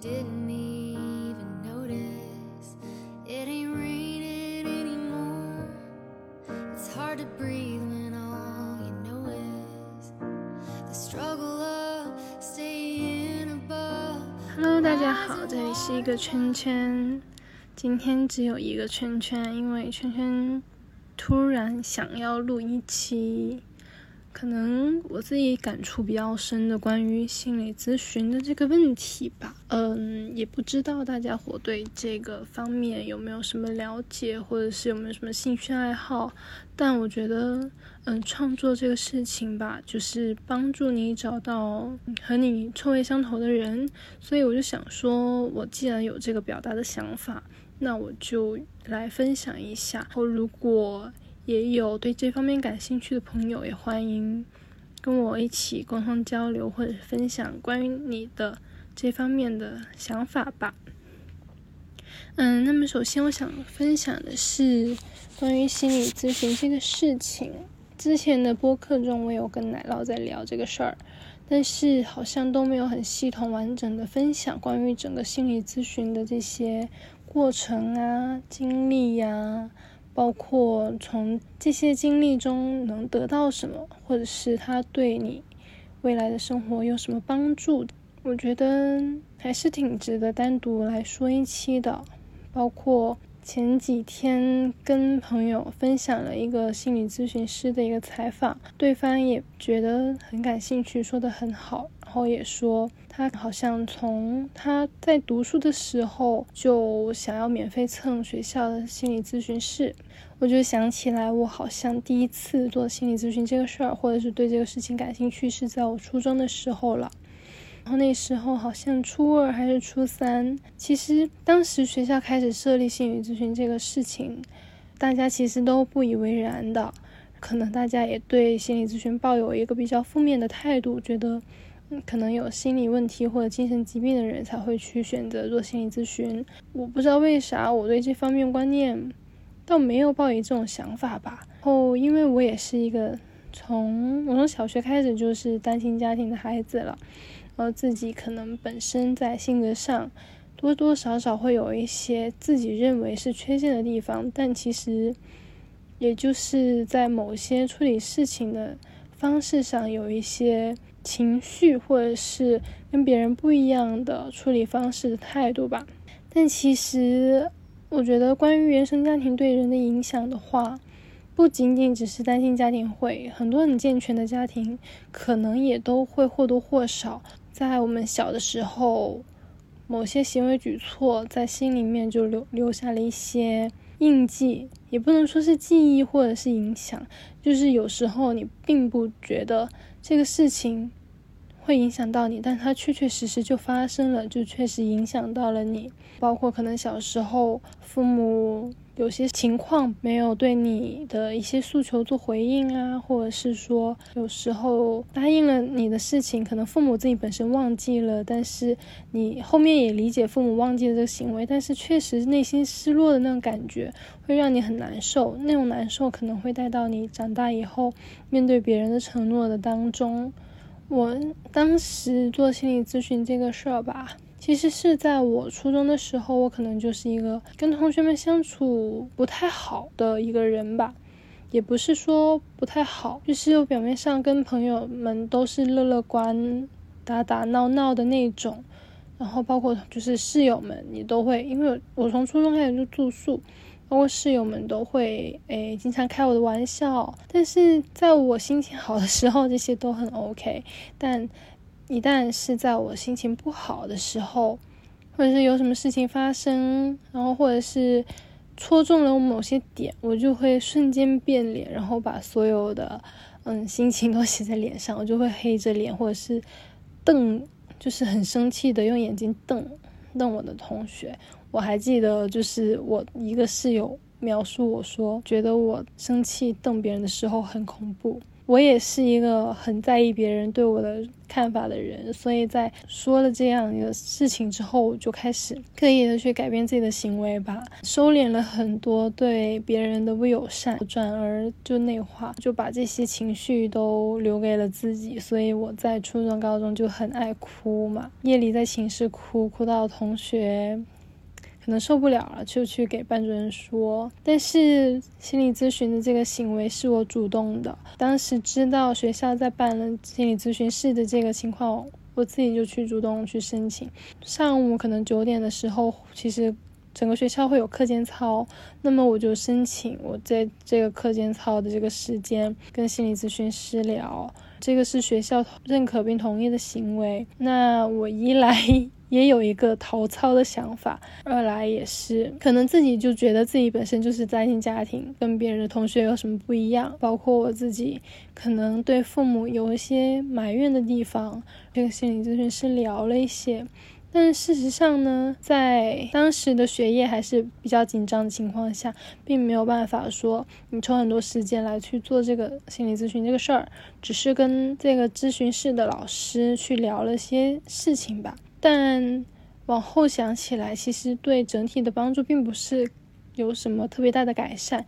didn't even notice it ain't raining anymore. It's hard to breathe when all you know is the struggle of staying above. Hello，大家好，这里是一个圈圈。今天只有一个圈圈，因为圈圈突然想要录一期。可能我自己感触比较深的关于心理咨询的这个问题吧，嗯，也不知道大家伙对这个方面有没有什么了解，或者是有没有什么兴趣爱好。但我觉得，嗯，创作这个事情吧，就是帮助你找到和你臭味相投的人。所以我就想说，我既然有这个表达的想法，那我就来分享一下。后如果也有对这方面感兴趣的朋友，也欢迎跟我一起沟通交流，或者分享关于你的这方面的想法吧。嗯，那么首先我想分享的是关于心理咨询这个事情。之前的播客中，我有跟奶酪在聊这个事儿，但是好像都没有很系统完整的分享关于整个心理咨询的这些过程啊、经历呀。包括从这些经历中能得到什么，或者是他对你未来的生活有什么帮助，我觉得还是挺值得单独来说一期的。包括前几天跟朋友分享了一个心理咨询师的一个采访，对方也觉得很感兴趣，说的很好。然后也说，他好像从他在读书的时候就想要免费蹭学校的心理咨询室。我就想起来，我好像第一次做心理咨询这个事儿，或者是对这个事情感兴趣，是在我初中的时候了。然后那时候好像初二还是初三，其实当时学校开始设立心理咨询这个事情，大家其实都不以为然的。可能大家也对心理咨询抱有一个比较负面的态度，觉得。可能有心理问题或者精神疾病的人才会去选择做心理咨询。我不知道为啥我对这方面观念倒没有抱以这种想法吧。然后，因为我也是一个从我从小学开始就是单亲家庭的孩子了，后自己可能本身在性格上多多少少会有一些自己认为是缺陷的地方，但其实也就是在某些处理事情的方式上有一些。情绪，或者是跟别人不一样的处理方式的态度吧。但其实，我觉得关于原生家庭对人的影响的话，不仅仅只是单亲家庭会，很多很健全的家庭可能也都会或多或少在我们小的时候，某些行为举措在心里面就留留下了一些印记，也不能说是记忆或者是影响，就是有时候你并不觉得这个事情。会影响到你，但它确确实实就发生了，就确实影响到了你。包括可能小时候父母有些情况没有对你的一些诉求做回应啊，或者是说有时候答应了你的事情，可能父母自己本身忘记了，但是你后面也理解父母忘记了这个行为，但是确实内心失落的那种感觉会让你很难受，那种难受可能会带到你长大以后面对别人的承诺的当中。我当时做心理咨询这个事儿吧，其实是在我初中的时候，我可能就是一个跟同学们相处不太好的一个人吧，也不是说不太好，就是我表面上跟朋友们都是乐乐观、打打闹闹的那种，然后包括就是室友们也都会，因为我从初中开始就住宿。包括室友们都会诶经常开我的玩笑，但是在我心情好的时候，这些都很 OK。但一旦是在我心情不好的时候，或者是有什么事情发生，然后或者是戳中了我某些点，我就会瞬间变脸，然后把所有的嗯心情都写在脸上，我就会黑着脸，或者是瞪，就是很生气的用眼睛瞪瞪我的同学。我还记得，就是我一个室友描述我说，觉得我生气瞪别人的时候很恐怖。我也是一个很在意别人对我的看法的人，所以在说了这样一个事情之后，我就开始刻意的去改变自己的行为吧，收敛了很多对别人的不友善，转而就内化，就把这些情绪都留给了自己。所以我在初中、高中就很爱哭嘛，夜里在寝室哭，哭到同学。可能受不了了，就去给班主任说。但是心理咨询的这个行为是我主动的。当时知道学校在办了心理咨询室的这个情况，我自己就去主动去申请。上午可能九点的时候，其实整个学校会有课间操，那么我就申请我在这个课间操的这个时间跟心理咨询师聊。这个是学校认可并同意的行为。那我一来。也有一个逃操的想法，二来也是可能自己就觉得自己本身就是单亲家庭，跟别人的同学有什么不一样，包括我自己可能对父母有一些埋怨的地方，这个心理咨询师聊了一些，但事实上呢，在当时的学业还是比较紧张的情况下，并没有办法说你抽很多时间来去做这个心理咨询这个事儿，只是跟这个咨询室的老师去聊了些事情吧。但往后想起来，其实对整体的帮助并不是有什么特别大的改善。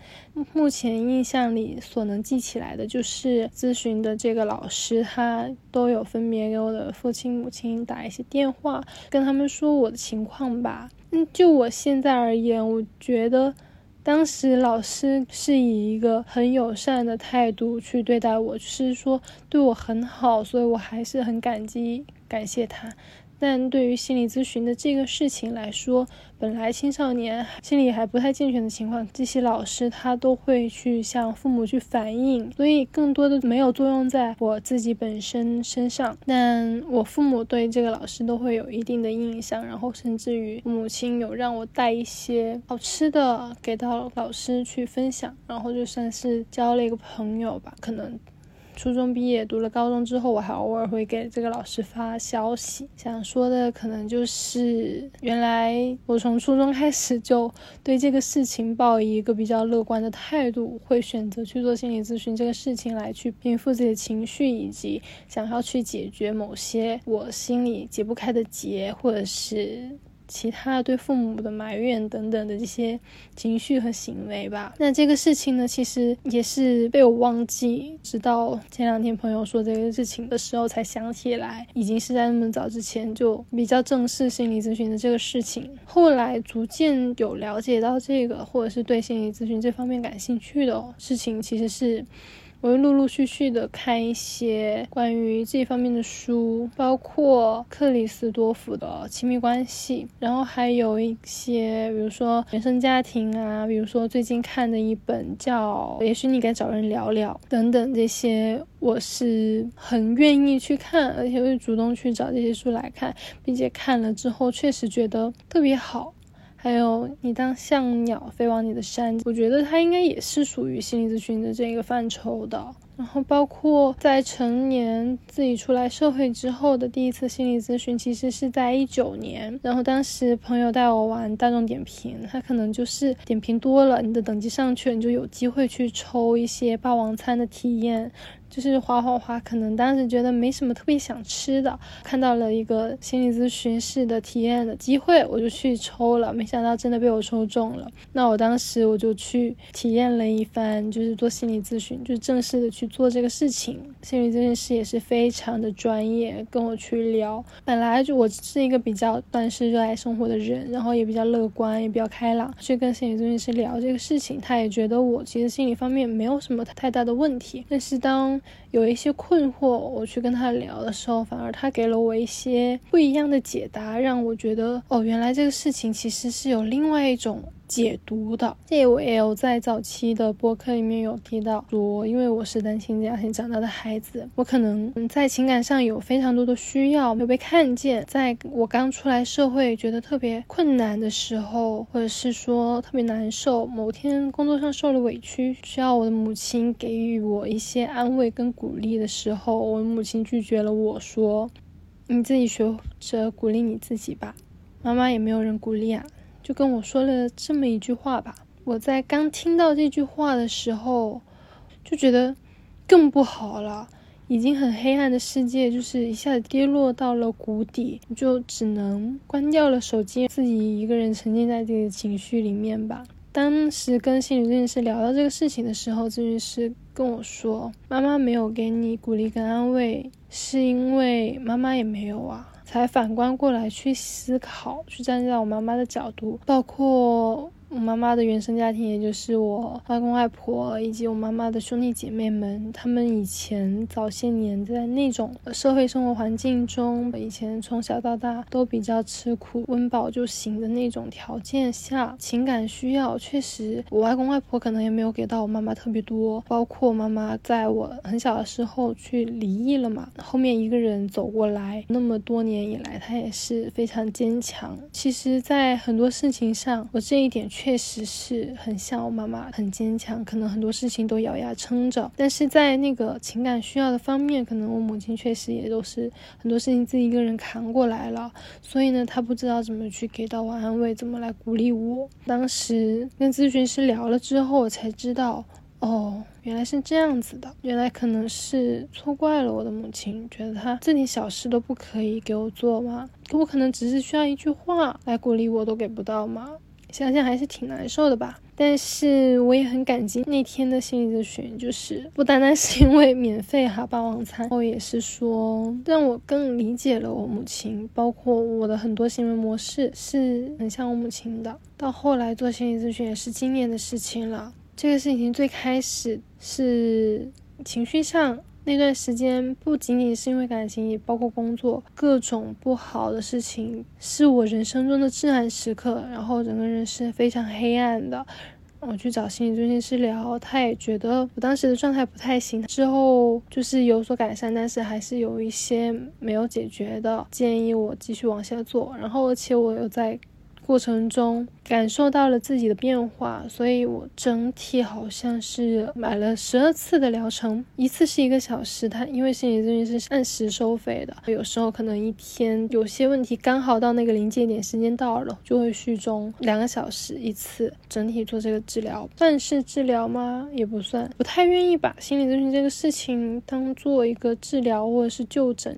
目前印象里所能记起来的，就是咨询的这个老师，他都有分别给我的父亲、母亲打一些电话，跟他们说我的情况吧。嗯，就我现在而言，我觉得当时老师是以一个很友善的态度去对待我，是说对我很好，所以我还是很感激、感谢他。但对于心理咨询的这个事情来说，本来青少年心理还不太健全的情况，这些老师他都会去向父母去反映，所以更多的没有作用在我自己本身身上。但我父母对这个老师都会有一定的印象，然后甚至于母亲有让我带一些好吃的给到老师去分享，然后就算是交了一个朋友吧，可能。初中毕业，读了高中之后，我还偶尔会给这个老师发消息，想说的可能就是，原来我从初中开始就对这个事情抱一个比较乐观的态度，会选择去做心理咨询这个事情来去平复自己的情绪，以及想要去解决某些我心里解不开的结，或者是。其他对父母的埋怨等等的这些情绪和行为吧。那这个事情呢，其实也是被我忘记，直到前两天朋友说这个事情的时候才想起来，已经是在那么早之前就比较正视心理咨询的这个事情。后来逐渐有了解到这个，或者是对心理咨询这方面感兴趣的事情，其实是。我会陆陆续续的看一些关于这方面的书，包括克里斯多夫的亲密关系，然后还有一些，比如说原生家庭啊，比如说最近看的一本叫《也许你该找人聊聊》等等这些，我是很愿意去看，而且会主动去找这些书来看，并且看了之后确实觉得特别好。还有你当像鸟飞往你的山，我觉得它应该也是属于心理咨询的这个范畴的。然后包括在成年自己出来社会之后的第一次心理咨询，其实是在一九年。然后当时朋友带我玩大众点评，他可能就是点评多了，你的等级上去了，你就有机会去抽一些霸王餐的体验。就是滑滑滑，可能当时觉得没什么特别想吃的，看到了一个心理咨询室的体验的机会，我就去抽了，没想到真的被我抽中了。那我当时我就去体验了一番，就是做心理咨询，就正式的去做这个事情。心理咨询师也是非常的专业，跟我去聊。本来就我是一个比较算是热爱生活的人，然后也比较乐观，也比较开朗，去跟心理咨询师聊这个事情，他也觉得我其实心理方面没有什么太大的问题。但是当有一些困惑，我去跟他聊的时候，反而他给了我一些不一样的解答，让我觉得哦，原来这个事情其实是有另外一种。解读的，这我也有在早期的播客里面有提到，说因为我是单亲家庭长大的孩子，我可能在情感上有非常多的需要没有被看见，在我刚出来社会觉得特别困难的时候，或者是说特别难受，某天工作上受了委屈，需要我的母亲给予我一些安慰跟鼓励的时候，我母亲拒绝了我说，你自己学着鼓励你自己吧，妈妈也没有人鼓励啊。就跟我说了这么一句话吧。我在刚听到这句话的时候，就觉得更不好了。已经很黑暗的世界，就是一下子跌落到了谷底，就只能关掉了手机，自己一个人沉浸在自己的情绪里面吧。当时跟心理咨询师聊到这个事情的时候，咨询师跟我说：“妈妈没有给你鼓励跟安慰，是因为妈妈也没有啊。”才反观过来去思考，去站在我妈妈的角度，包括。我妈妈的原生家庭，也就是我外公外婆以及我妈妈的兄弟姐妹们，他们以前早些年在那种社会生活环境中，以前从小到大都比较吃苦，温饱就行的那种条件下，情感需要确实，我外公外婆可能也没有给到我妈妈特别多。包括妈妈在我很小的时候去离异了嘛，后面一个人走过来，那么多年以来，她也是非常坚强。其实，在很多事情上，我这一点。确实是很像我妈妈，很坚强，可能很多事情都咬牙撑着。但是在那个情感需要的方面，可能我母亲确实也都是很多事情自己一个人扛过来了。所以呢，她不知道怎么去给到我安慰，怎么来鼓励我。当时跟咨询师聊了之后，我才知道，哦，原来是这样子的。原来可能是错怪了我的母亲，觉得她这点小事都不可以给我做吗？我可能只是需要一句话来鼓励我，都给不到吗？想想还是挺难受的吧，但是我也很感激那天的心理咨询，就是不单单是因为免费哈霸王餐，然后也是说让我更理解了我母亲，包括我的很多行为模式是很像我母亲的。到后来做心理咨询也是今年的事情了，这个事情最开始是情绪上。那段时间不仅仅是因为感情，也包括工作各种不好的事情，是我人生中的至暗时刻。然后整个人是非常黑暗的。我去找心理咨询师聊，他也觉得我当时的状态不太行。之后就是有所改善，但是还是有一些没有解决的，建议我继续往下做。然后而且我又在。过程中感受到了自己的变化，所以我整体好像是买了十二次的疗程，一次是一个小时。它因为心理咨询是按时收费的，有时候可能一天有些问题刚好到那个临界点，时间到了就会续中，两个小时一次，整体做这个治疗，算是治疗吗？也不算，不太愿意把心理咨询这个事情当做一个治疗或者是就诊。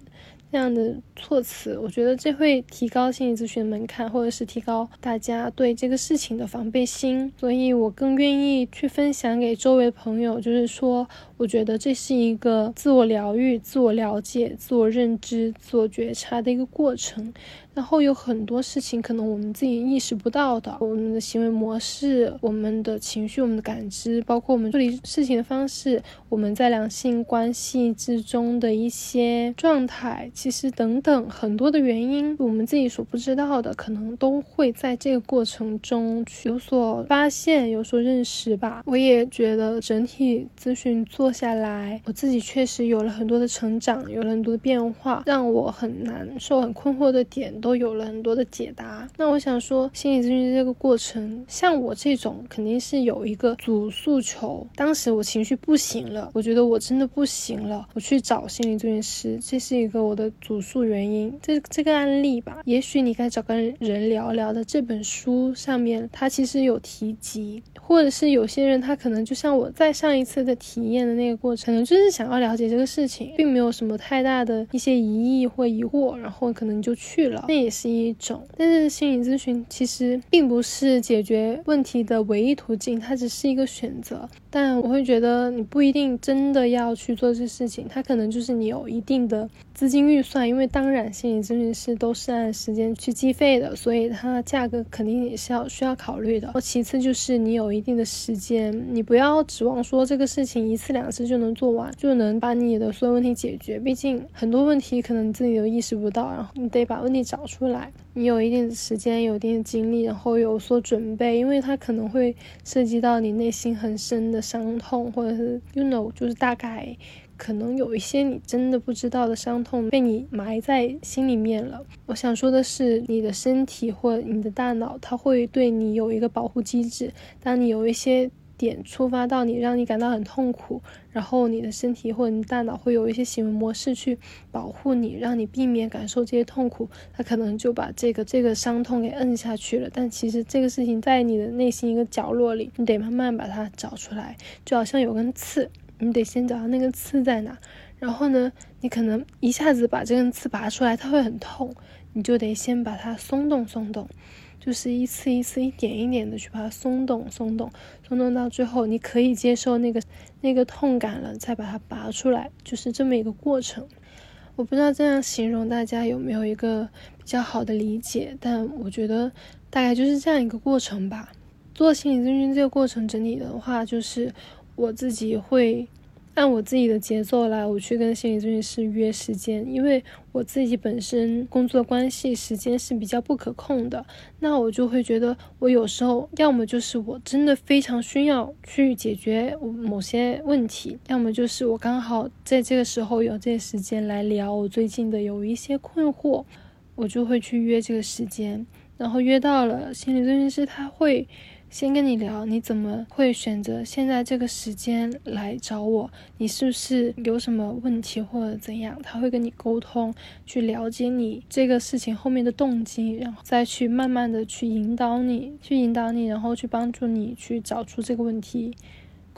这样的措辞，我觉得这会提高心理咨询门槛，或者是提高大家对这个事情的防备心，所以我更愿意去分享给周围朋友，就是说，我觉得这是一个自我疗愈、自我了解、自我认知、自我觉察的一个过程。然后有很多事情可能我们自己意识不到的，我们的行为模式、我们的情绪、我们的感知，包括我们处理事情的方式，我们在两性关系之中的一些状态，其实等等很多的原因，我们自己所不知道的，可能都会在这个过程中有所发现、有所认识吧。我也觉得整体咨询做下来，我自己确实有了很多的成长，有了很多的变化，让我很难受、很困惑的点。都有了很多的解答。那我想说，心理咨询这个过程，像我这种肯定是有一个主诉求。当时我情绪不行了，我觉得我真的不行了，我去找心理咨询师，这是一个我的主诉原因。这这个案例吧，也许你该找个人聊聊的。这本书上面它其实有提及，或者是有些人他可能就像我在上一次的体验的那个过程，就是想要了解这个事情，并没有什么太大的一些疑义或疑惑，然后可能就去了。那也是一种，但是心理咨询其实并不是解决问题的唯一途径，它只是一个选择。但我会觉得你不一定真的要去做这事情，它可能就是你有一定的资金预算，因为当然心理咨询师都是按时间去计费的，所以它价格肯定也是要需要考虑的。其次就是你有一定的时间，你不要指望说这个事情一次两次就能做完，就能把你的所有问题解决。毕竟很多问题可能你自己都意识不到，然后你得把问题找。出来，你有一定的时间，有一定的精力，然后有所准备，因为它可能会涉及到你内心很深的伤痛，或者是 you know，就是大概可能有一些你真的不知道的伤痛被你埋在心里面了。我想说的是，你的身体或你的大脑，它会对你有一个保护机制，当你有一些。点触发到你，让你感到很痛苦，然后你的身体或者你大脑会有一些行为模式去保护你，让你避免感受这些痛苦，它可能就把这个这个伤痛给摁下去了。但其实这个事情在你的内心一个角落里，你得慢慢把它找出来，就好像有根刺。你得先找到那个刺在哪，然后呢，你可能一下子把这根刺拔出来，它会很痛，你就得先把它松动松动，就是一次一次、一点一点的去把它松动松动，松动到最后你可以接受那个那个痛感了，再把它拔出来，就是这么一个过程。我不知道这样形容大家有没有一个比较好的理解，但我觉得大概就是这样一个过程吧。做心理咨询这个过程整体的话，就是我自己会按我自己的节奏来，我去跟心理咨询师约时间，因为我自己本身工作关系时间是比较不可控的，那我就会觉得我有时候要么就是我真的非常需要去解决某些问题，要么就是我刚好在这个时候有这个时间来聊我最近的有一些困惑，我就会去约这个时间，然后约到了心理咨询师，他会。先跟你聊，你怎么会选择现在这个时间来找我？你是不是有什么问题或者怎样？他会跟你沟通，去了解你这个事情后面的动机，然后再去慢慢的去引导你，去引导你，然后去帮助你去找出这个问题。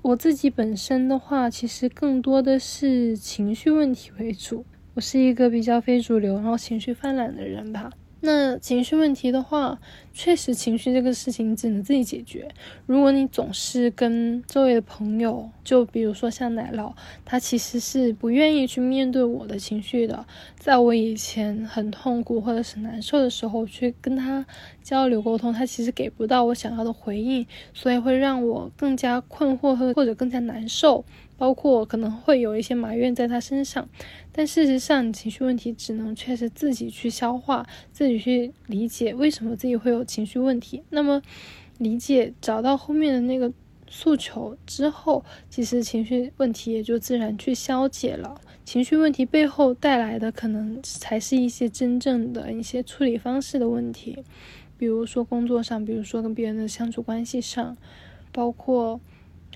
我自己本身的话，其实更多的是情绪问题为主，我是一个比较非主流，然后情绪泛滥的人吧。那情绪问题的话，确实情绪这个事情只能自己解决。如果你总是跟周围的朋友，就比如说像奶酪，他其实是不愿意去面对我的情绪的。在我以前很痛苦或者是难受的时候，去跟他交流沟通，他其实给不到我想要的回应，所以会让我更加困惑和或者更加难受。包括可能会有一些埋怨在他身上，但事实上，情绪问题只能确实自己去消化，自己去理解为什么自己会有情绪问题。那么，理解找到后面的那个诉求之后，其实情绪问题也就自然去消解了。情绪问题背后带来的，可能才是一些真正的一些处理方式的问题，比如说工作上，比如说跟别人的相处关系上，包括。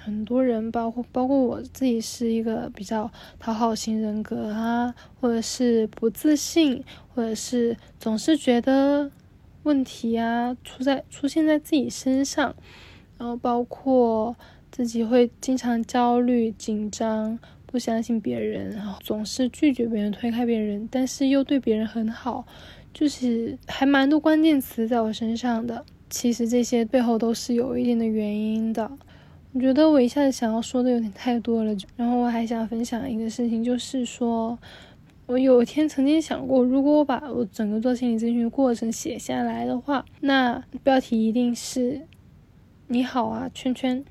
很多人，包括包括我自己，是一个比较讨好型人格啊，或者是不自信，或者是总是觉得问题啊出在出现在自己身上，然后包括自己会经常焦虑、紧张，不相信别人，然后总是拒绝别人、推开别人，但是又对别人很好，就是还蛮多关键词在我身上的。其实这些背后都是有一定的原因的。我觉得我一下子想要说的有点太多了，然后我还想分享一个事情，就是说我有一天曾经想过，如果我把我整个做心理咨询的过程写下来的话，那标题一定是“你好啊，圈圈”，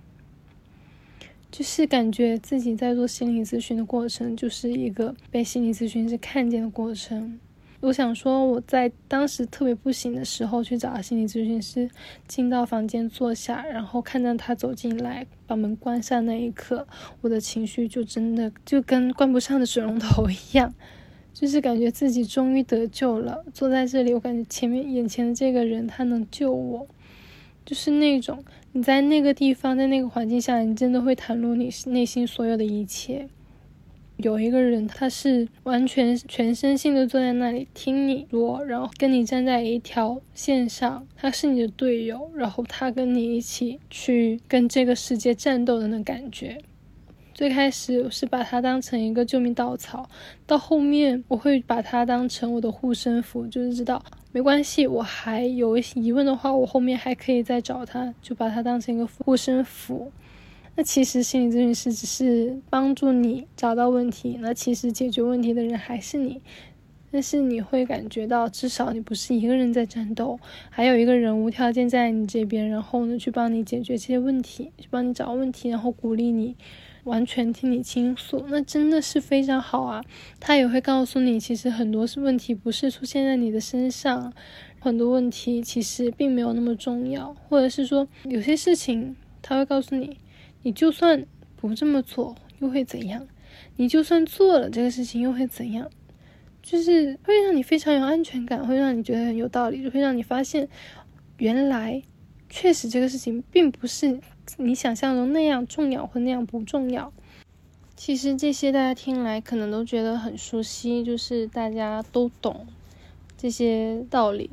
就是感觉自己在做心理咨询的过程，就是一个被心理咨询师看见的过程。我想说，我在当时特别不行的时候去找心理咨询师，进到房间坐下，然后看到他走进来，把门关上那一刻，我的情绪就真的就跟关不上的水龙头一样，就是感觉自己终于得救了。坐在这里，我感觉前面眼前的这个人他能救我，就是那种你在那个地方，在那个环境下，你真的会袒露你内心所有的一切。有一个人，他是完全全身心的坐在那里听你说，然后跟你站在一条线上，他是你的队友，然后他跟你一起去跟这个世界战斗的那感觉。最开始是把他当成一个救命稻草，到后面我会把他当成我的护身符，就是知道没关系，我还有一些疑问的话，我后面还可以再找他，就把他当成一个护身符。那其实心理咨询师只是帮助你找到问题，那其实解决问题的人还是你。但是你会感觉到，至少你不是一个人在战斗，还有一个人无条件在你这边，然后呢去帮你解决这些问题，去帮你找问题，然后鼓励你，完全听你倾诉，那真的是非常好啊。他也会告诉你，其实很多是问题不是出现在你的身上，很多问题其实并没有那么重要，或者是说有些事情他会告诉你。你就算不这么做，又会怎样？你就算做了这个事情，又会怎样？就是会让你非常有安全感，会让你觉得很有道理，就会让你发现，原来确实这个事情并不是你想象中那样重要或那样不重要。其实这些大家听来可能都觉得很熟悉，就是大家都懂这些道理，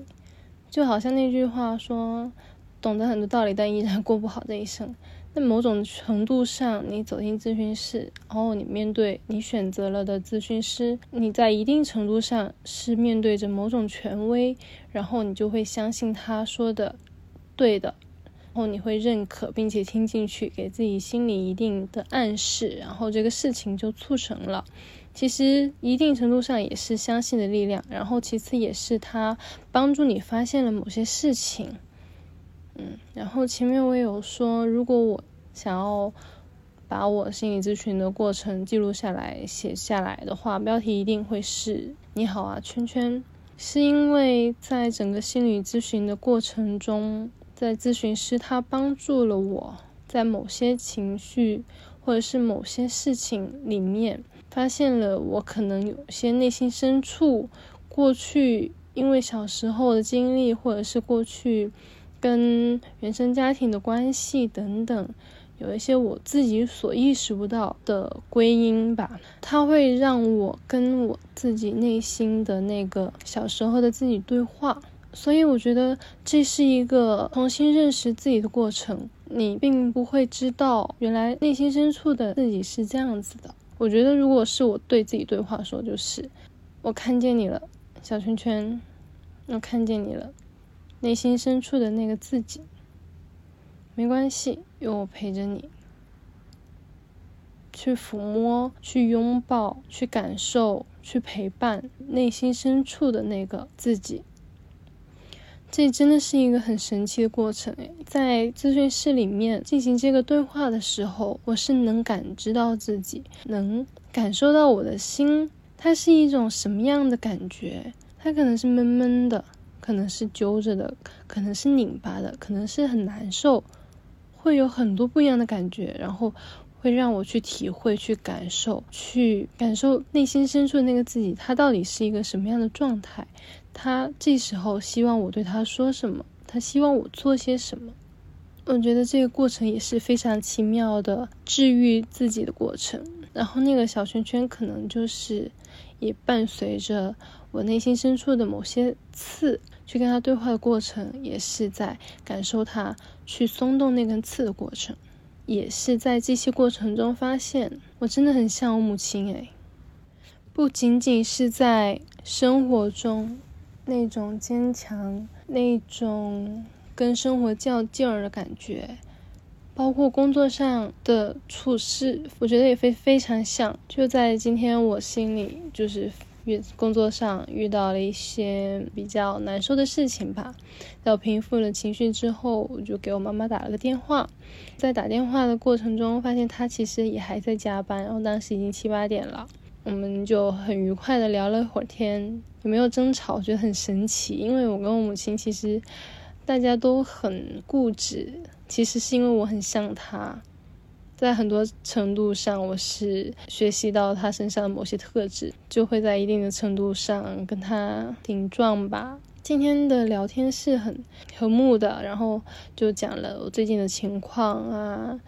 就好像那句话说：“懂得很多道理，但依然过不好这一生。”那某种程度上，你走进咨询室，然后你面对你选择了的咨询师，你在一定程度上是面对着某种权威，然后你就会相信他说的对的，然后你会认可并且听进去，给自己心里一定的暗示，然后这个事情就促成了。其实一定程度上也是相信的力量，然后其次也是他帮助你发现了某些事情。嗯，然后前面我有说，如果我想要把我心理咨询的过程记录下来、写下来的话，标题一定会是“你好啊，圈圈”，是因为在整个心理咨询的过程中，在咨询师他帮助了我在某些情绪或者是某些事情里面，发现了我可能有些内心深处过去因为小时候的经历，或者是过去。跟原生家庭的关系等等，有一些我自己所意识不到的归因吧，它会让我跟我自己内心的那个小时候的自己对话，所以我觉得这是一个重新认识自己的过程。你并不会知道原来内心深处的自己是这样子的。我觉得如果是我对自己对话说，就是我看见你了，小圈圈，我看见你了。内心深处的那个自己，没关系，有我陪着你，去抚摸、去拥抱、去感受、去陪伴内心深处的那个自己。这真的是一个很神奇的过程诶，在咨询室里面进行这个对话的时候，我是能感知到自己，能感受到我的心，它是一种什么样的感觉？它可能是闷闷的。可能是揪着的，可能是拧巴的，可能是很难受，会有很多不一样的感觉，然后会让我去体会、去感受、去感受内心深处的那个自己，他到底是一个什么样的状态？他这时候希望我对他说什么？他希望我做些什么？我觉得这个过程也是非常奇妙的治愈自己的过程。然后那个小圈圈可能就是也伴随着我内心深处的某些刺。去跟他对话的过程，也是在感受他去松动那根刺的过程，也是在这些过程中发现，我真的很像我母亲诶，不仅仅是在生活中那种坚强、那种跟生活较劲儿的感觉，包括工作上的处事，我觉得也非非常像。就在今天，我心里就是。遇工作上遇到了一些比较难受的事情吧，在我平复了情绪之后，我就给我妈妈打了个电话。在打电话的过程中，发现她其实也还在加班，然后当时已经七八点了，我们就很愉快的聊了一会儿天，也没有争吵，觉得很神奇。因为我跟我母亲其实大家都很固执，其实是因为我很像她。在很多程度上，我是学习到他身上的某些特质，就会在一定的程度上跟他顶撞吧。今天的聊天是很和睦的，然后就讲了我最近的情况啊，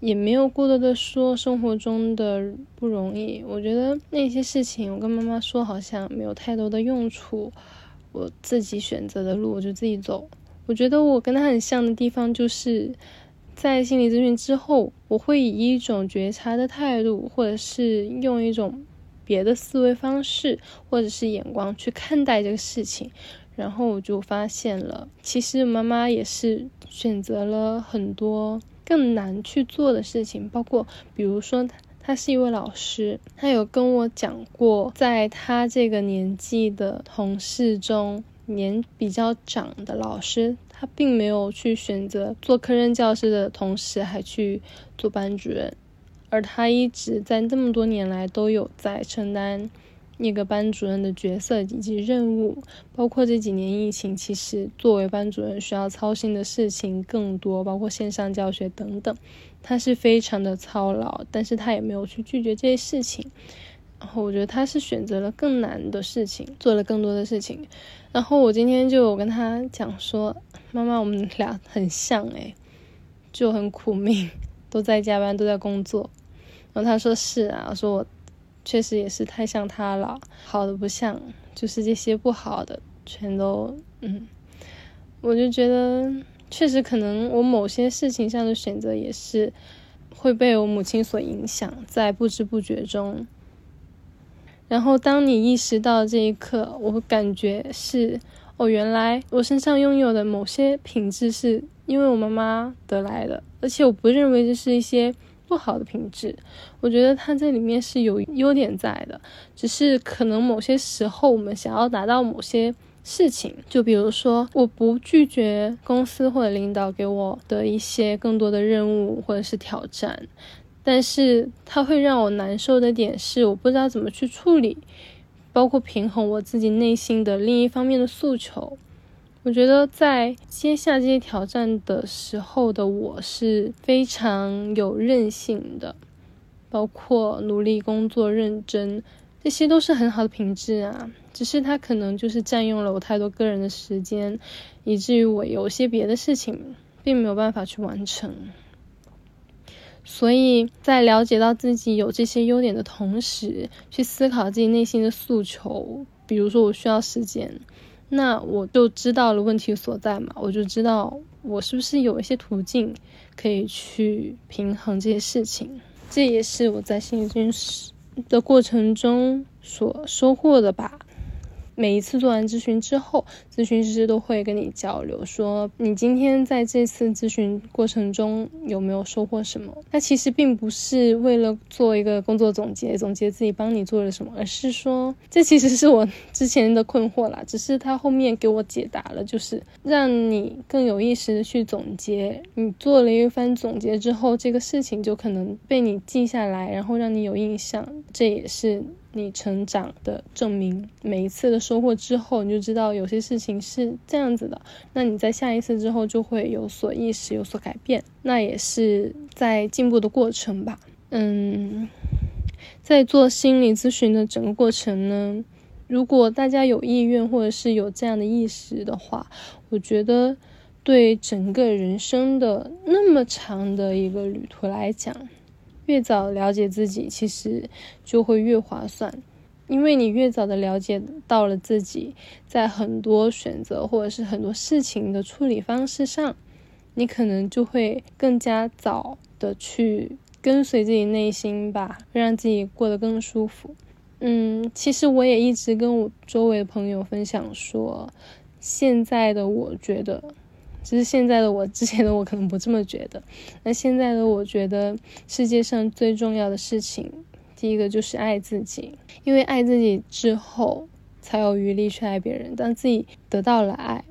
也没有过多的说生活中的不容易。我觉得那些事情我跟妈妈说好像没有太多的用处，我自己选择的路我就自己走。我觉得我跟他很像的地方就是。在心理咨询之后，我会以一种觉察的态度，或者是用一种别的思维方式，或者是眼光去看待这个事情，然后我就发现了，其实妈妈也是选择了很多更难去做的事情，包括比如说，她她是一位老师，她有跟我讲过，在她这个年纪的同事中。年比较长的老师，他并没有去选择做科任教师的同时还去做班主任，而他一直在这么多年来都有在承担那个班主任的角色以及任务，包括这几年疫情，其实作为班主任需要操心的事情更多，包括线上教学等等，他是非常的操劳，但是他也没有去拒绝这些事情。然后我觉得他是选择了更难的事情，做了更多的事情。然后我今天就跟他讲说：“妈妈，我们俩很像诶，就很苦命，都在加班，都在工作。”然后他说：“是啊。”我说：“我确实也是太像他了，好的不像，就是这些不好的全都……嗯。”我就觉得确实可能我某些事情上的选择也是会被我母亲所影响，在不知不觉中。然后当你意识到这一刻，我感觉是哦，原来我身上拥有的某些品质是因为我妈妈得来的，而且我不认为这是一些不好的品质。我觉得它这里面是有优点在的，只是可能某些时候我们想要达到某些事情，就比如说我不拒绝公司或者领导给我的一些更多的任务或者是挑战。但是它会让我难受的点是，我不知道怎么去处理，包括平衡我自己内心的另一方面的诉求。我觉得在接下这些挑战的时候的我是非常有韧性的，包括努力工作、认真，这些都是很好的品质啊。只是它可能就是占用了我太多个人的时间，以至于我有些别的事情并没有办法去完成。所以在了解到自己有这些优点的同时，去思考自己内心的诉求。比如说，我需要时间，那我就知道了问题所在嘛。我就知道我是不是有一些途径可以去平衡这些事情。这也是我在心理咨询师的过程中所收获的吧。每一次做完咨询之后，咨询师都会跟你交流，说你今天在这次咨询过程中有没有收获什么？那其实并不是为了做一个工作总结，总结自己帮你做了什么，而是说这其实是我之前的困惑啦。只是他后面给我解答了，就是让你更有意识的去总结。你做了一番总结之后，这个事情就可能被你记下来，然后让你有印象。这也是。你成长的证明，每一次的收获之后，你就知道有些事情是这样子的。那你在下一次之后就会有所意识，有所改变，那也是在进步的过程吧。嗯，在做心理咨询的整个过程呢，如果大家有意愿或者是有这样的意识的话，我觉得对整个人生的那么长的一个旅途来讲。越早了解自己，其实就会越划算，因为你越早的了解到了自己，在很多选择或者是很多事情的处理方式上，你可能就会更加早的去跟随自己内心吧，让自己过得更舒服。嗯，其实我也一直跟我周围的朋友分享说，现在的我觉得。只是现在的我，之前的我可能不这么觉得。那现在的我觉得，世界上最重要的事情，第一个就是爱自己，因为爱自己之后，才有余力去爱别人。当自己得到了爱，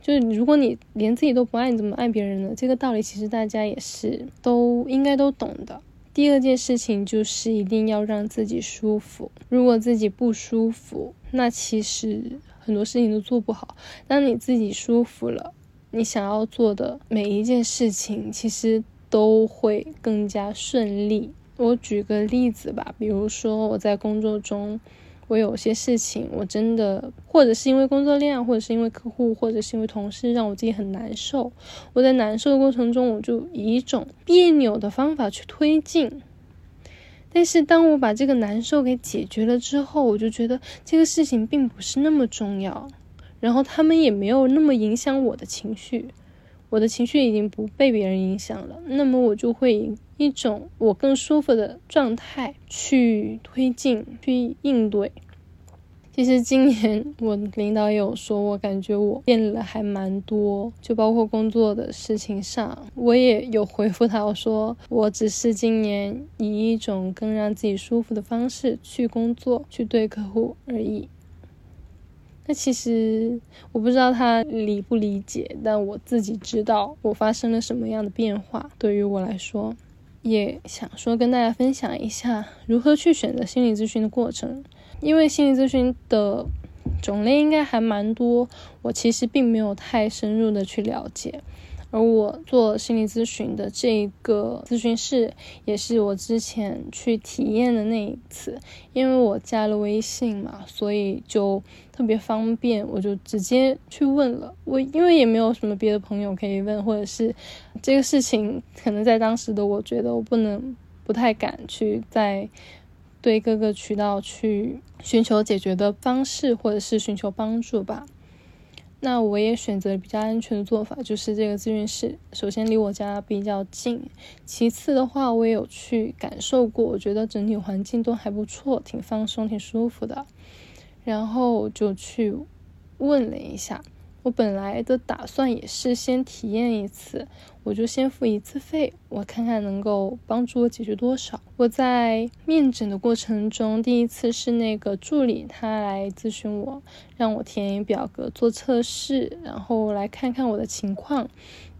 就是如果你连自己都不爱，你怎么爱别人呢？这个道理其实大家也是都应该都懂的。第二件事情就是一定要让自己舒服。如果自己不舒服，那其实很多事情都做不好。当你自己舒服了。你想要做的每一件事情，其实都会更加顺利。我举个例子吧，比如说我在工作中，我有些事情，我真的或者是因为工作量，或者是因为客户，或者是因为同事，让我自己很难受。我在难受的过程中，我就以一种别扭的方法去推进。但是当我把这个难受给解决了之后，我就觉得这个事情并不是那么重要。然后他们也没有那么影响我的情绪，我的情绪已经不被别人影响了，那么我就会以一种我更舒服的状态去推进、去应对。其实今年 我领导有说，我感觉我变了还蛮多，就包括工作的事情上，我也有回复他，我说我只是今年以一种更让自己舒服的方式去工作、去对客户而已。那其实我不知道他理不理解，但我自己知道我发生了什么样的变化。对于我来说，也想说跟大家分享一下如何去选择心理咨询的过程，因为心理咨询的种类应该还蛮多，我其实并没有太深入的去了解。而我做心理咨询的这个咨询室，也是我之前去体验的那一次。因为我加了微信嘛，所以就特别方便，我就直接去问了。我因为也没有什么别的朋友可以问，或者是这个事情可能在当时的我觉得我不能不太敢去在对各个渠道去寻求解决的方式，或者是寻求帮助吧。那我也选择比较安全的做法，就是这个咨询室首先离我家比较近，其次的话我也有去感受过，我觉得整体环境都还不错，挺放松、挺舒服的，然后就去问了一下。我本来的打算也是先体验一次，我就先付一次费，我看看能够帮助我解决多少。我在面诊的过程中，第一次是那个助理他来咨询我，让我填表格做测试，然后来看看我的情况。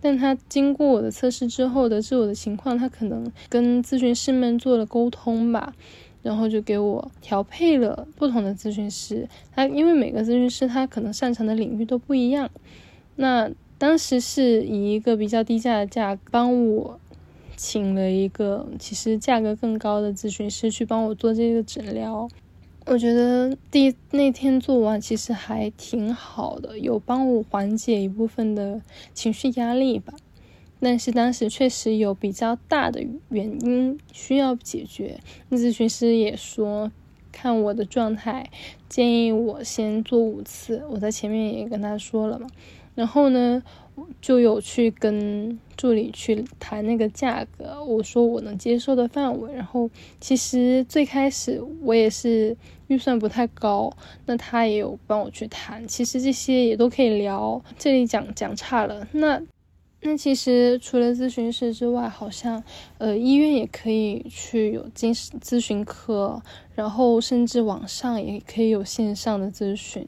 但他经过我的测试之后，得知我的情况，他可能跟咨询师们做了沟通吧。然后就给我调配了不同的咨询师，他因为每个咨询师他可能擅长的领域都不一样，那当时是以一个比较低价的价帮我请了一个其实价格更高的咨询师去帮我做这个诊疗，我觉得第那天做完其实还挺好的，有帮我缓解一部分的情绪压力吧。但是当时确实有比较大的原因需要解决，那咨询师也说，看我的状态，建议我先做五次。我在前面也跟他说了嘛，然后呢，就有去跟助理去谈那个价格，我说我能接受的范围。然后其实最开始我也是预算不太高，那他也有帮我去谈，其实这些也都可以聊。这里讲讲差了，那。那其实除了咨询室之外，好像呃医院也可以去有精神咨询科，然后甚至网上也可以有线上的咨询，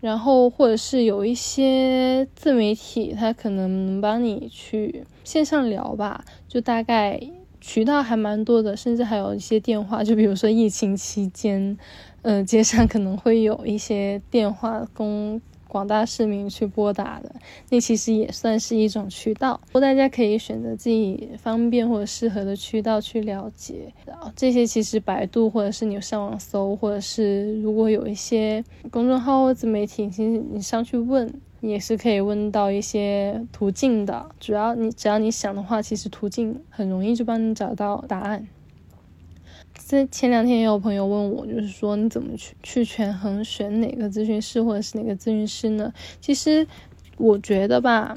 然后或者是有一些自媒体，他可能能帮你去线上聊吧，就大概渠道还蛮多的，甚至还有一些电话，就比如说疫情期间，呃街上可能会有一些电话供。广大市民去拨打的，那其实也算是一种渠道，不过大家可以选择自己方便或者适合的渠道去了解。然后这些其实百度或者是你上网搜，或者是如果有一些公众号或自媒体，其实你上去问也是可以问到一些途径的。主要你只要你想的话，其实途径很容易就帮你找到答案。前两天也有朋友问我，就是说你怎么去去权衡选哪个咨询师或者是哪个咨询师呢？其实我觉得吧，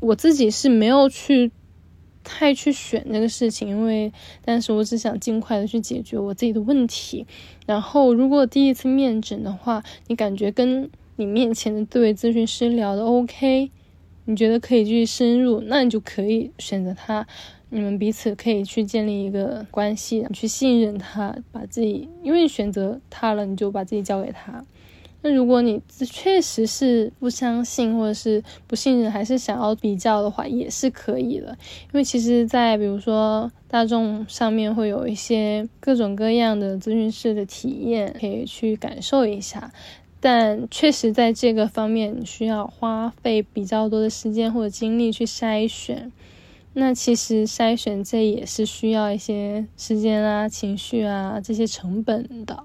我自己是没有去太去选这个事情，因为但是我只想尽快的去解决我自己的问题。然后如果第一次面诊的话，你感觉跟你面前的这位咨询师聊的 OK，你觉得可以继续深入，那你就可以选择他。你们彼此可以去建立一个关系，去信任他，把自己，因为选择他了，你就把自己交给他。那如果你确实是不相信或者是不信任，还是想要比较的话，也是可以的。因为其实，在比如说大众上面会有一些各种各样的咨询师的体验，可以去感受一下。但确实在这个方面，需要花费比较多的时间或者精力去筛选。那其实筛选这也是需要一些时间啊、情绪啊这些成本的，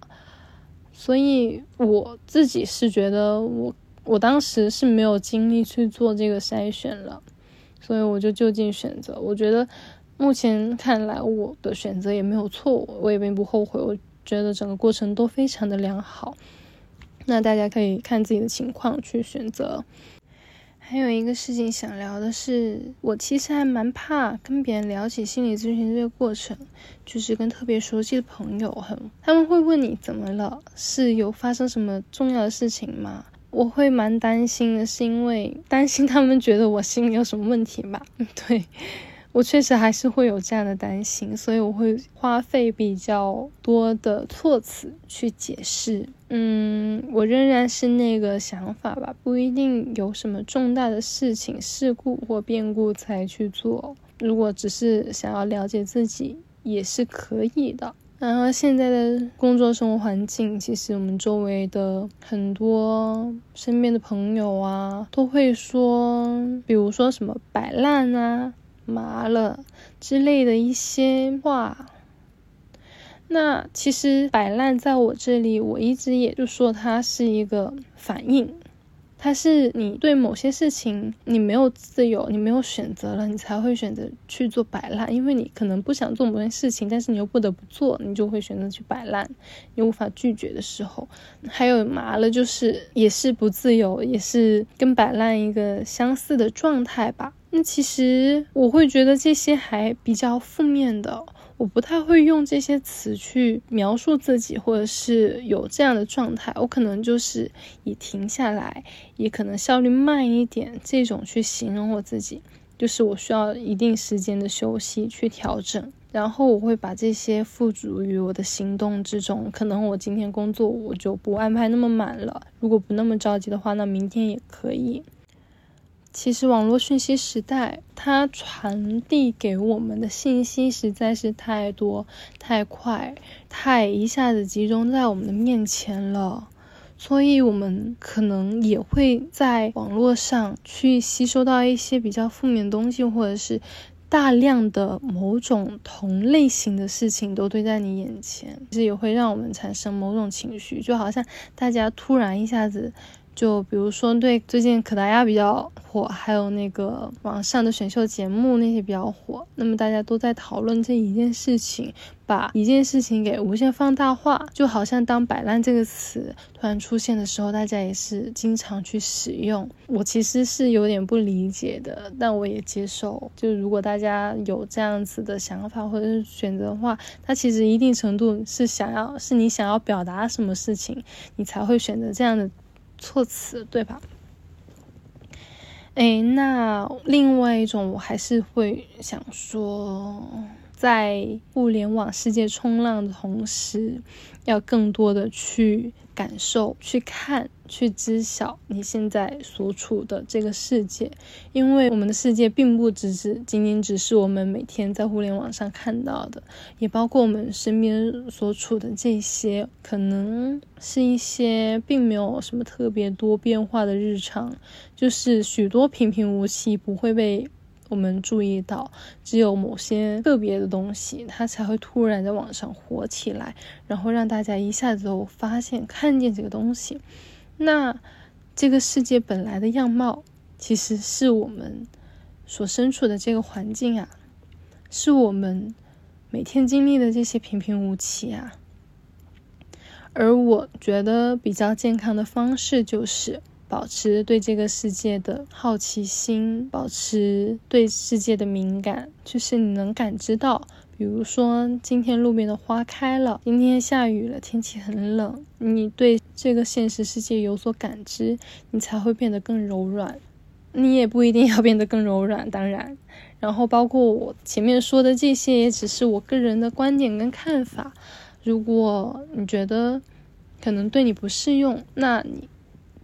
所以我自己是觉得我我当时是没有精力去做这个筛选了，所以我就就近选择。我觉得目前看来我的选择也没有错误，我也并不后悔。我觉得整个过程都非常的良好。那大家可以看自己的情况去选择。还有一个事情想聊的是，我其实还蛮怕跟别人聊起心理咨询这个过程，就是跟特别熟悉的朋友，很他们会问你怎么了，是有发生什么重要的事情吗？我会蛮担心的，是因为担心他们觉得我心里有什么问题吧？对。我确实还是会有这样的担心，所以我会花费比较多的措辞去解释。嗯，我仍然是那个想法吧，不一定有什么重大的事情、事故或变故才去做。如果只是想要了解自己，也是可以的。然后现在的工作生活环境，其实我们周围的很多身边的朋友啊，都会说，比如说什么摆烂啊。麻了之类的一些话，那其实摆烂在我这里，我一直也就说它是一个反应，它是你对某些事情你没有自由，你没有选择了，你才会选择去做摆烂。因为你可能不想做某件事情，但是你又不得不做，你就会选择去摆烂。你无法拒绝的时候，还有麻了，就是也是不自由，也是跟摆烂一个相似的状态吧。那其实我会觉得这些还比较负面的。我不太会用这些词去描述自己，或者是有这样的状态。我可能就是以停下来，也可能效率慢一点这种去形容我自己。就是我需要一定时间的休息去调整，然后我会把这些付诸于我的行动之中。可能我今天工作我就不安排那么满了，如果不那么着急的话，那明天也可以。其实网络讯息时代，它传递给我们的信息实在是太多、太快、太一下子集中在我们的面前了，所以我们可能也会在网络上去吸收到一些比较负面的东西，或者是大量的某种同类型的事情都堆在你眼前，其实也会让我们产生某种情绪，就好像大家突然一下子。就比如说，对最近可达鸭比较火，还有那个网上的选秀节目那些比较火，那么大家都在讨论这一件事情，把一件事情给无限放大化，就好像当“摆烂”这个词突然出现的时候，大家也是经常去使用。我其实是有点不理解的，但我也接受。就如果大家有这样子的想法或者是选择的话，它其实一定程度是想要，是你想要表达什么事情，你才会选择这样的。措辞对吧？哎，那另外一种，我还是会想说，在互联网世界冲浪的同时，要更多的去。感受、去看、去知晓你现在所处的这个世界，因为我们的世界并不只是仅仅只是我们每天在互联网上看到的，也包括我们身边所处的这些，可能是一些并没有什么特别多变化的日常，就是许多平平无奇，不会被。我们注意到，只有某些特别的东西，它才会突然在网上火起来，然后让大家一下子发现、看见这个东西。那这个世界本来的样貌，其实是我们所身处的这个环境啊，是我们每天经历的这些平平无奇啊。而我觉得比较健康的方式就是。保持对这个世界的好奇心，保持对世界的敏感，就是你能感知到，比如说今天路边的花开了，今天下雨了，天气很冷，你对这个现实世界有所感知，你才会变得更柔软。你也不一定要变得更柔软，当然，然后包括我前面说的这些，也只是我个人的观点跟看法。如果你觉得可能对你不适用，那你。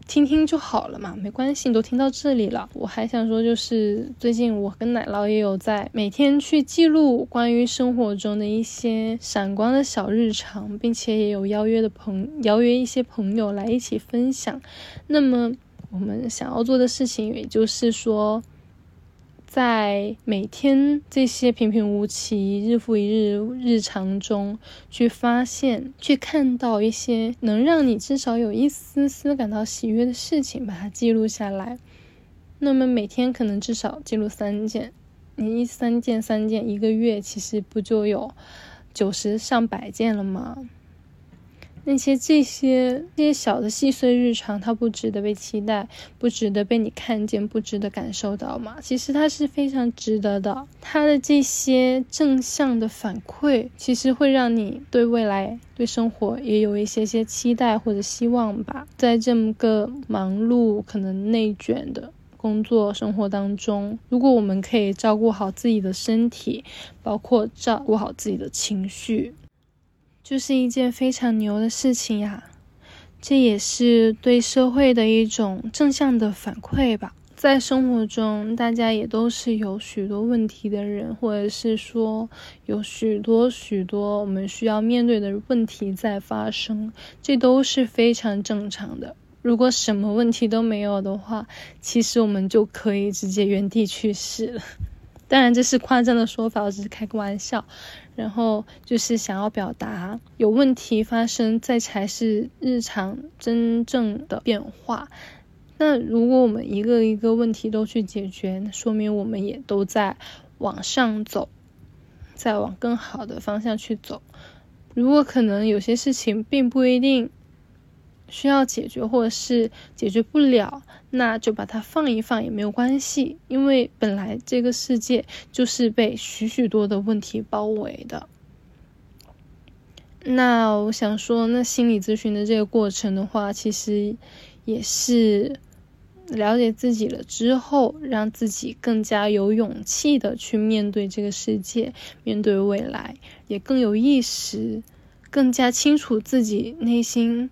听听就好了嘛，没关系，你都听到这里了。我还想说，就是最近我跟奶酪也有在每天去记录关于生活中的一些闪光的小日常，并且也有邀约的朋邀约一些朋友来一起分享。那么我们想要做的事情，也就是说。在每天这些平平无奇、日复一日日常中，去发现、去看到一些能让你至少有一丝丝感到喜悦的事情，把它记录下来。那么每天可能至少记录三件，你一三件三件，一个月其实不就有九十上百件了吗？那些这些这些小的细碎日常，它不值得被期待，不值得被你看见，不值得感受到吗？其实它是非常值得的。它的这些正向的反馈，其实会让你对未来、对生活也有一些些期待或者希望吧。在这么个忙碌、可能内卷的工作生活当中，如果我们可以照顾好自己的身体，包括照顾好自己的情绪。就是一件非常牛的事情呀，这也是对社会的一种正向的反馈吧。在生活中，大家也都是有许多问题的人，或者是说有许多许多我们需要面对的问题在发生，这都是非常正常的。如果什么问题都没有的话，其实我们就可以直接原地去世了。当然，这是夸张的说法，我只是开个玩笑。然后就是想要表达，有问题发生，这才是日常真正的变化。那如果我们一个一个问题都去解决，说明我们也都在往上走，在往更好的方向去走。如果可能有些事情并不一定需要解决，或者是解决不了，那就把它放一放也没有关系，因为本来这个世界就是被许许多的问题包围的。那我想说，那心理咨询的这个过程的话，其实也是。了解自己了之后，让自己更加有勇气的去面对这个世界，面对未来，也更有意识，更加清楚自己内心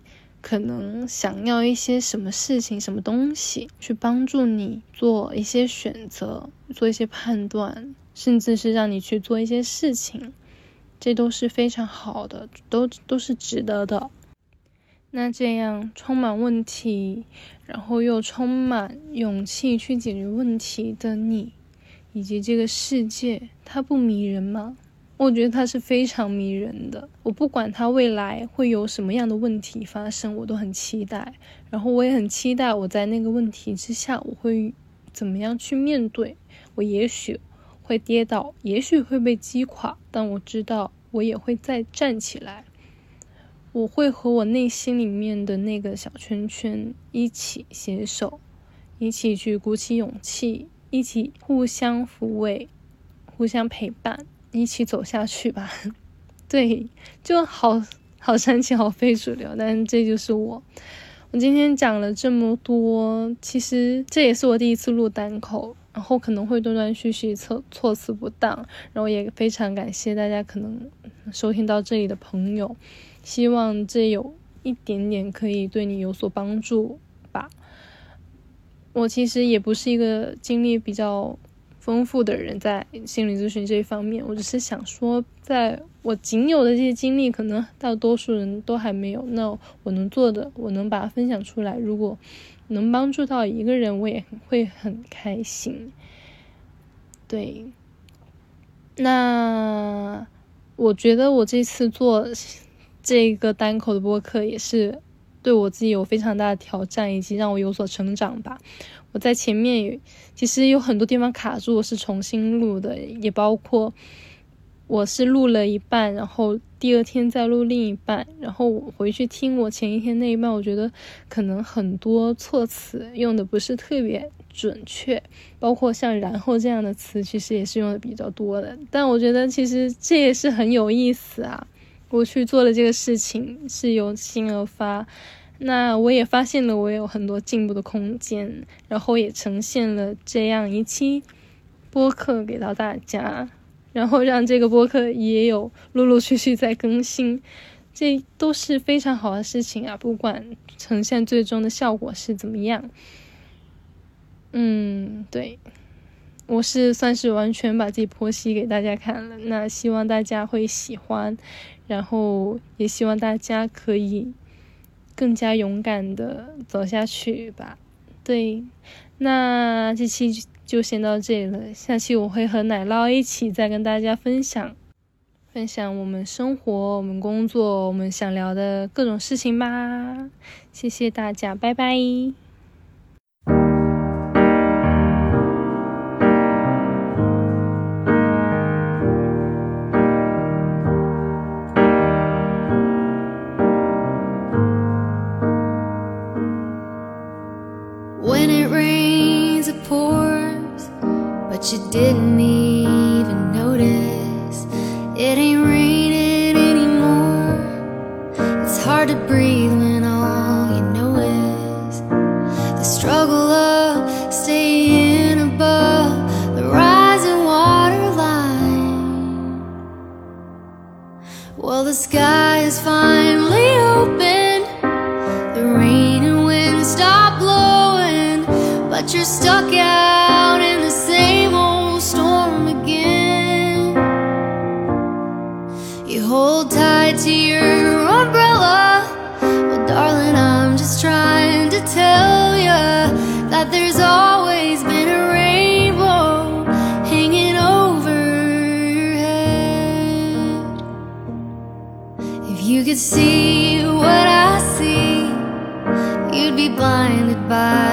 可能想要一些什么事情、什么东西，去帮助你做一些选择，做一些判断，甚至是让你去做一些事情，这都是非常好的，都都是值得的。那这样充满问题，然后又充满勇气去解决问题的你，以及这个世界，它不迷人吗？我觉得他是非常迷人的。我不管他未来会有什么样的问题发生，我都很期待。然后我也很期待我在那个问题之下，我会怎么样去面对。我也许会跌倒，也许会被击垮，但我知道我也会再站起来。我会和我内心里面的那个小圈圈一起携手，一起去鼓起勇气，一起互相抚慰，互相陪伴，一起走下去吧。对，就好好煽情，好非主流，但这就是我。我今天讲了这么多，其实这也是我第一次录单口，然后可能会断断续续、措措辞不当，然后也非常感谢大家可能收听到这里的朋友。希望这有一点点可以对你有所帮助吧。我其实也不是一个经历比较丰富的人，在心理咨询这一方面，我只是想说，在我仅有的这些经历，可能大多数人都还没有。那我能做的，我能把它分享出来。如果能帮助到一个人，我也会很开心。对，那我觉得我这次做。这个单口的播客也是对我自己有非常大的挑战，以及让我有所成长吧。我在前面其实有很多地方卡住，我是重新录的，也包括我是录了一半，然后第二天再录另一半，然后我回去听我前一天那一半，我觉得可能很多措辞用的不是特别准确，包括像“然后”这样的词，其实也是用的比较多的。但我觉得其实这也是很有意思啊。我去做了这个事情是由心而发，那我也发现了我有很多进步的空间，然后也呈现了这样一期播客给到大家，然后让这个播客也有陆陆续续在更新，这都是非常好的事情啊！不管呈现最终的效果是怎么样，嗯，对，我是算是完全把自己剖析给大家看了，那希望大家会喜欢。然后也希望大家可以更加勇敢的走下去吧。对，那这期就先到这里了。下期我会和奶酪一起再跟大家分享，分享我们生活、我们工作、我们想聊的各种事情吧。谢谢大家，拜拜。Sky is finally open. The rain and wind stop blowing, but you're stuck out in the same old storm again. You hold tight to your umbrella. Well, darling, I'm just trying to tell you that see what I see, you'd be blinded by